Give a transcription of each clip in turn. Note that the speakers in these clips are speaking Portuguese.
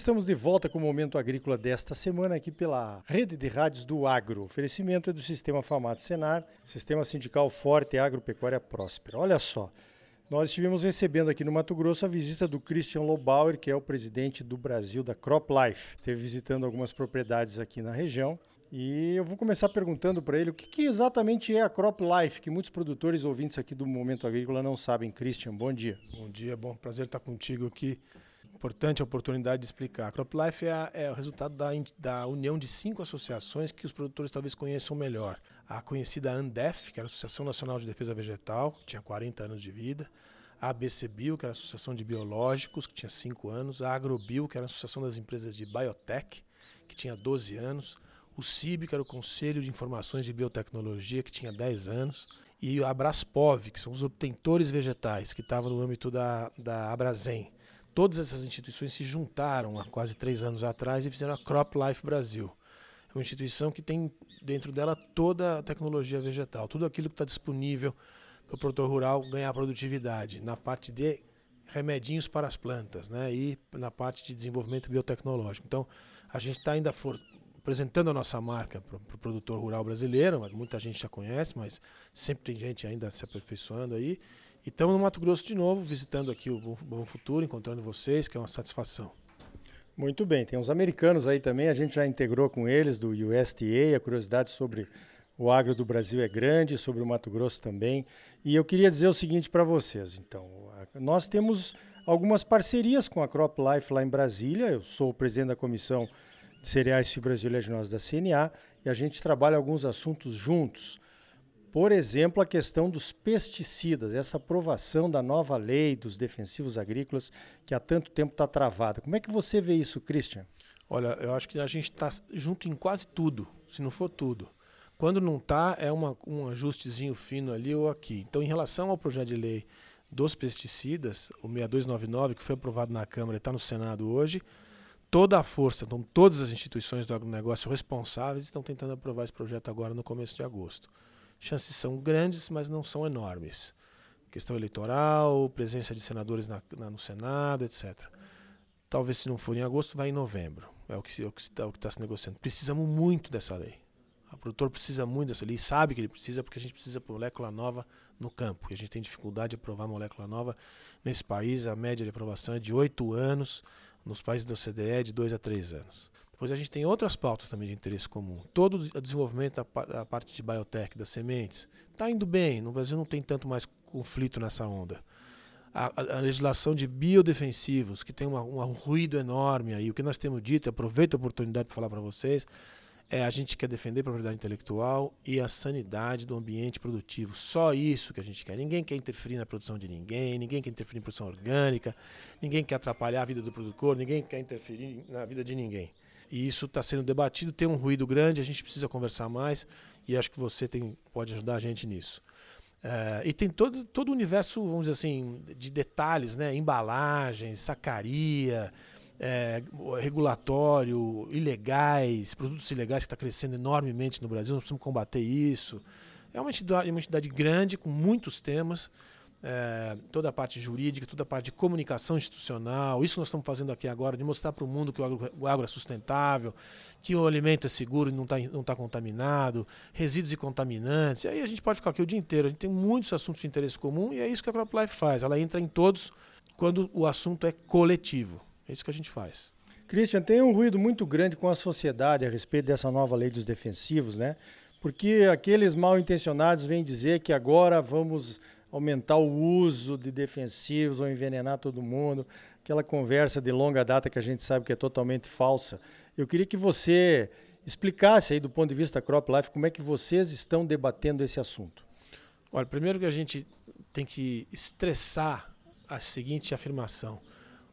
estamos de volta com o Momento Agrícola desta semana aqui pela Rede de Rádios do Agro. O oferecimento é do Sistema Famato Senar, Sistema Sindical Forte e Agropecuária Próspera. Olha só, nós estivemos recebendo aqui no Mato Grosso a visita do Christian Lobauer, que é o presidente do Brasil da Crop Life. Esteve visitando algumas propriedades aqui na região e eu vou começar perguntando para ele o que, que, exatamente é a Crop Life, que muitos produtores ouvintes aqui do Momento Agrícola não sabem. Christian, bom dia. Bom dia, bom prazer estar contigo aqui. Importante a oportunidade de explicar. A Crop Life é, é o resultado da, da, união de cinco associações que os produtores talvez conheçam melhor. A conhecida ANDEF, que era a Associação Nacional de Defesa Vegetal, que tinha 40 anos de vida. A ABCBio, que era a Associação de Biológicos, que tinha 5 anos. A Agrobio, que era a Associação das Empresas de Biotech, que tinha 12 anos o CIB, que era o Conselho de Informações de Biotecnologia, que tinha 10 anos, e a Abraspov, que são os obtentores vegetais, que estavam no âmbito da, da Abrazen. Todas essas instituições se juntaram há quase três anos atrás e fizeram a Crop Life Brasil. É uma instituição que tem dentro dela toda a tecnologia vegetal, tudo aquilo que está disponível para o produtor rural ganhar produtividade, na parte de remedinhos para as plantas né, e na parte de desenvolvimento biotecnológico. Então, a gente está ainda for, apresentando a nossa marca para o pro produtor rural brasileiro. Muita gente já conhece, mas sempre tem gente ainda se aperfeiçoando aí. E estamos no Mato Grosso de novo, visitando aqui o Bom Futuro, encontrando vocês, que é uma satisfação. Muito bem, tem uns americanos aí também, a gente já integrou com eles do USDA, a curiosidade sobre o agro do Brasil é grande, sobre o Mato Grosso também. E eu queria dizer o seguinte para vocês, então, nós temos algumas parcerias com a Crop Life lá em Brasília, eu sou o presidente da comissão de cereais fibras oleaginosas da CNA e a gente trabalha alguns assuntos juntos. Por exemplo, a questão dos pesticidas, essa aprovação da nova lei dos defensivos agrícolas que há tanto tempo está travada. Como é que você vê isso, Christian? Olha, eu acho que a gente está junto em quase tudo, se não for tudo. Quando não está, é uma, um ajustezinho fino ali ou aqui. Então, em relação ao projeto de lei dos pesticidas, o 6299, que foi aprovado na Câmara e está no Senado hoje, toda a força, então todas as instituições do agronegócio responsáveis estão tentando aprovar esse projeto agora no começo de agosto. Chances são grandes, mas não são enormes. Questão eleitoral, presença de senadores na, na, no Senado, etc. Talvez se não for em agosto, vai em novembro. É o que é está tá se negociando. Precisamos muito dessa lei. O produtor precisa muito dessa lei, sabe que ele precisa, porque a gente precisa de molécula nova no campo. E a gente tem dificuldade de aprovar molécula nova nesse país. A média de aprovação é de oito anos nos países da OCDE de dois a três anos. Depois a gente tem outras pautas também de interesse comum. Todo o desenvolvimento da parte de biotech, das sementes, está indo bem. No Brasil não tem tanto mais conflito nessa onda. A, a, legislação de biodefensivos, que tem uma, um ruído enorme aí. O que nós temos dito, aproveito a oportunidade para falar para vocês, é a gente quer defender a propriedade intelectual e a sanidade do ambiente produtivo. Só isso que a gente quer. Ninguém quer interferir na produção de ninguém, ninguém quer interferir na produção orgânica, ninguém quer atrapalhar a vida do produtor, ninguém quer interferir na vida de ninguém. E isso está sendo debatido, tem um ruído grande, a gente precisa conversar mais e acho que você tem, pode ajudar a gente nisso. É, e tem todo, todo o universo, vamos dizer assim, de detalhes, né? Embalagens, sacaria, é, regulatório, ilegais, produtos ilegais que está crescendo enormemente no Brasil, nós precisamos combater isso. É uma entidade, uma entidade grande, com muitos temas, é, toda a parte jurídica, toda a parte de comunicação institucional. Isso nós estamos fazendo aqui agora, de mostrar para o mundo que o agro, o agro, é sustentável, que o alimento é seguro e não está não tá contaminado, resíduos e contaminantes. E aí a gente pode ficar aqui o dia inteiro. A gente tem muitos assuntos de interesse comum e é isso que a CropLife faz. Ela entra em todos quando o assunto é coletivo. É isso que a gente faz. Christian, tem um ruído muito grande com a sociedade a respeito dessa nova lei dos defensivos, né? Porque aqueles mal intencionados vêm dizer que agora vamos aumentar o uso de defensivos ou envenenar todo mundo. Aquela conversa de longa data que a gente sabe que é totalmente falsa. Eu queria que você explicasse aí do ponto de vista Crop Life como é que vocês estão debatendo esse assunto. Olha, primeiro que a gente tem que estressar a seguinte afirmação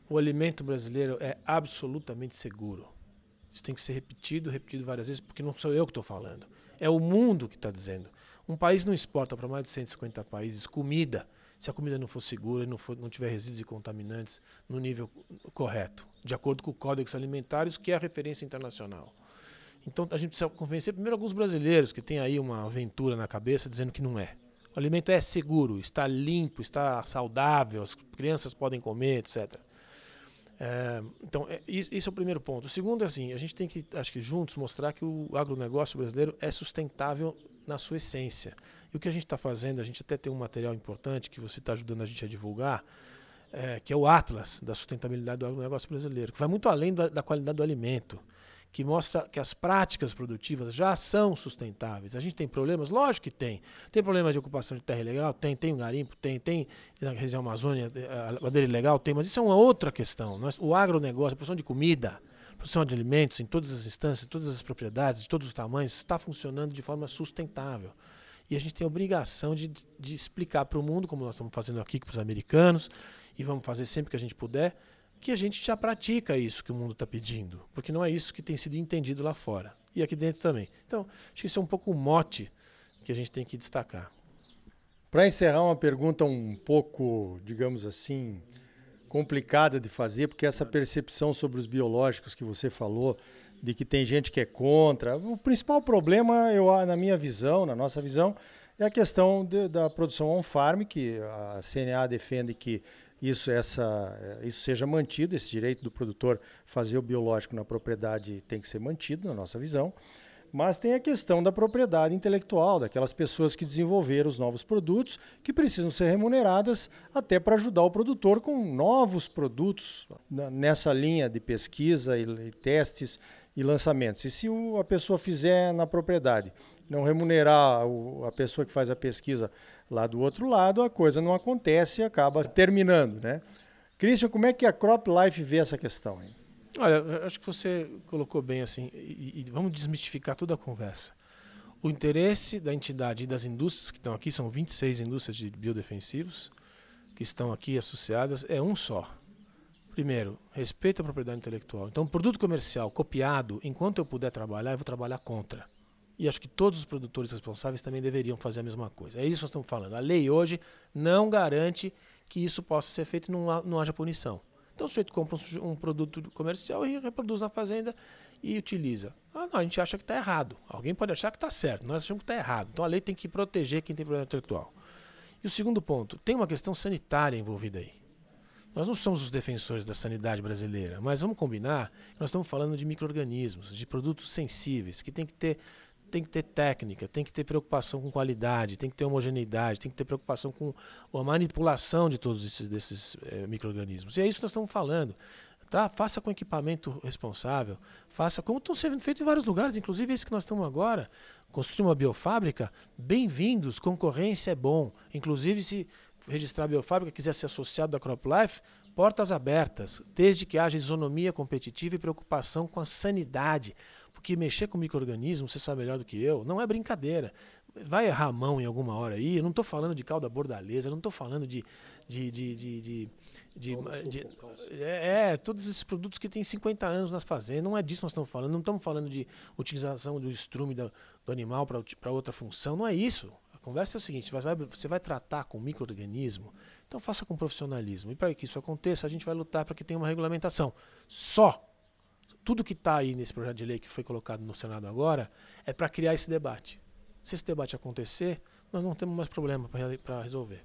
o alimento brasileiro é absolutamente seguro. Isso tem que ser repetido, repetido várias vezes, porque não sou eu que estou falando. É o mundo que está dizendo. Um país não exporta para mais de 150 países comida se a comida não for segura não, for, não tiver resíduos e contaminantes no nível correto, de acordo com o Códex Alimentários, que é a referência internacional. Então a gente precisa convencer primeiro alguns brasileiros que têm aí uma aventura na cabeça dizendo que não é. O alimento é seguro, está limpo, está saudável, as crianças podem comer, etc. É, então, é, isso é o primeiro ponto. O segundo é assim, a gente tem que, acho que juntos, mostrar que o agronegócio brasileiro é sustentável na sua essência. E o que a gente está fazendo, a gente até tem um material importante que você está ajudando a gente a divulgar, é, que é o Atlas da sustentabilidade do agronegócio brasileiro, que vai muito além da, da qualidade do alimento que mostra que as práticas produtivas já são sustentáveis. A gente tem problemas? Lógico que tem. Tem problemas de ocupação de terra ilegal? Tem. Tem um garimpo? Tem. Tem na região Amazônia, a madeira ilegal? Tem. Mas isso é uma outra questão. O agronegócio, a produção de comida, produção de alimentos em todas as instâncias, em todas as propriedades, de todos os tamanhos, está funcionando de forma sustentável. E a gente tem a obrigação de, de explicar para o mundo, como nós estamos fazendo aqui para os americanos, e vamos fazer sempre que a gente puder, que a gente já pratica isso que o mundo está pedindo, porque não é isso que tem sido entendido lá fora e aqui dentro também. Então, acho que isso é um pouco o mote que a gente tem que destacar. Para encerrar, uma pergunta um pouco, digamos assim, complicada de fazer, porque essa percepção sobre os biológicos que você falou, de que tem gente que é contra, o principal problema, eu, na minha visão, na nossa visão, é a questão de, da produção on-farm, que a CNA defende que isso, essa, isso seja mantido, esse direito do produtor fazer o biológico na propriedade tem que ser mantido, na nossa visão. Mas tem a questão da propriedade intelectual, daquelas pessoas que desenvolveram os novos produtos, que precisam ser remuneradas até para ajudar o produtor com novos produtos nessa linha de pesquisa e, testes e lançamentos. E se a pessoa fizer na propriedade, não remunerar a pessoa que faz a pesquisa Lá do outro lado, a coisa não acontece e acaba terminando, né? Christian, como é que a Crop Life vê essa questão? Hein? Olha, acho que você colocou bem assim, e, e vamos desmistificar toda a conversa. O interesse da entidade e das indústrias que estão aqui, são 26 indústrias de biodefensivos que estão aqui associadas, é um só. Primeiro, respeito à propriedade intelectual. Então, produto comercial copiado, enquanto eu puder trabalhar, eu vou trabalhar contra. E acho que todos os produtores responsáveis também deveriam fazer a mesma coisa. É isso que nós estamos falando. A lei hoje não garante que isso possa ser feito e não, não haja punição. Então o sujeito compra um, um, produto comercial e reproduz na fazenda e utiliza. Ah, não, a gente acha que está errado. Alguém pode achar que está certo, nós achamos que está errado. Então a lei tem que proteger quem tem problema intelectual. E o segundo ponto, tem uma questão sanitária envolvida aí. Nós não somos os defensores da sanidade brasileira, mas vamos combinar que nós estamos falando de micro-organismos, de produtos sensíveis, que tem que ter tem que ter técnica, tem que ter preocupação com qualidade, tem que ter homogeneidade, tem que ter preocupação com a manipulação de todos esses desses é, micro-organismos. E é isso que nós estamos falando. Tá? Faça com equipamento responsável, faça como estão sendo feito em vários lugares, inclusive esse que nós estamos agora, construir uma biofábrica, bem-vindos, concorrência é bom. Inclusive, se registrar a biofábrica, quiser ser associado da CropLife, portas abertas, desde que haja isonomia competitiva e preocupação com a sanidade. Porque mexer com micro-organismo, você sabe melhor do que eu, não é brincadeira. Vai errar a mão em alguma hora aí. Eu não estou falando de calda bordaleza, eu não estou falando de. de, de, de, de, de, de é, é, todos esses produtos que têm 50 anos nas fazendas. Não é disso que nós estamos falando. Não estamos falando de utilização do estrume do, do animal para outra função. Não é isso. A conversa é o seguinte: você vai, você vai tratar com micro-organismo, então faça com profissionalismo. E para que isso aconteça, a gente vai lutar para que tenha uma regulamentação. Só tudo que está aí nesse projeto de lei que foi colocado no Senado agora é para criar esse debate. Se esse debate acontecer, nós não temos mais problema para resolver.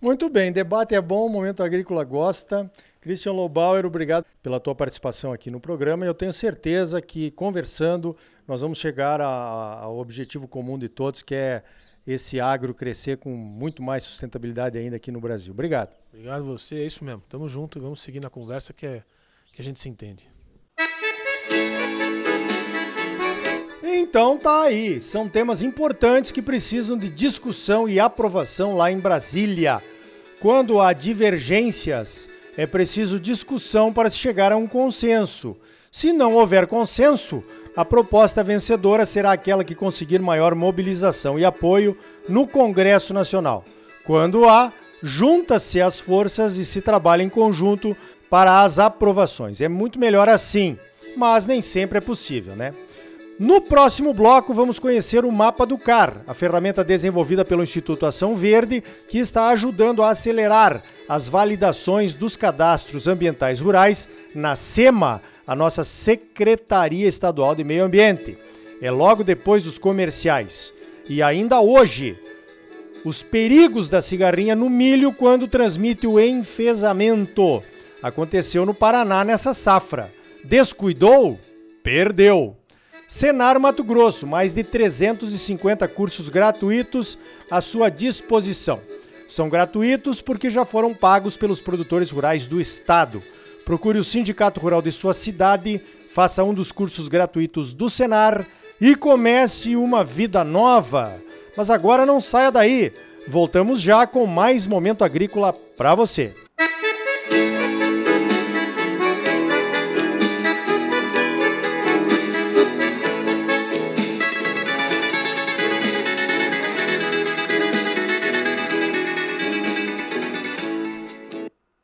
Muito bem, debate é bom, o Momento Agrícola gosta. Christian Lobauer, obrigado pela tua participação aqui no programa. Eu tenho certeza que conversando nós vamos chegar ao objetivo comum de todos, que é esse agro crescer com muito mais sustentabilidade ainda aqui no Brasil. Obrigado. Obrigado a você, é isso mesmo. Tamo junto e vamos seguir na conversa que, é, que a gente se entende. Então tá aí, são temas importantes que precisam de discussão e aprovação lá em Brasília. Quando há divergências, é preciso discussão para se chegar a um consenso. Se não houver consenso, a proposta vencedora será aquela que conseguir maior mobilização e apoio no Congresso Nacional. Quando há, junta-se as forças e se trabalha em conjunto para as aprovações. É muito melhor assim, mas nem sempre é possível, né? No próximo bloco, vamos conhecer o Mapa do CAR, a ferramenta desenvolvida pelo Instituto Ação Verde, que está ajudando a acelerar as validações dos cadastros ambientais rurais na SEMA, a nossa Secretaria Estadual de Meio Ambiente. É logo depois dos comerciais. E ainda hoje, os perigos da cigarrinha no milho quando transmite o enfesamento. Aconteceu no Paraná nessa safra. Descuidou? Perdeu. Senar Mato Grosso, mais de 350 cursos gratuitos à sua disposição. São gratuitos porque já foram pagos pelos produtores rurais do estado. Procure o Sindicato Rural de sua cidade, faça um dos cursos gratuitos do Senar e comece uma vida nova. Mas agora não saia daí. Voltamos já com mais momento agrícola para você. Música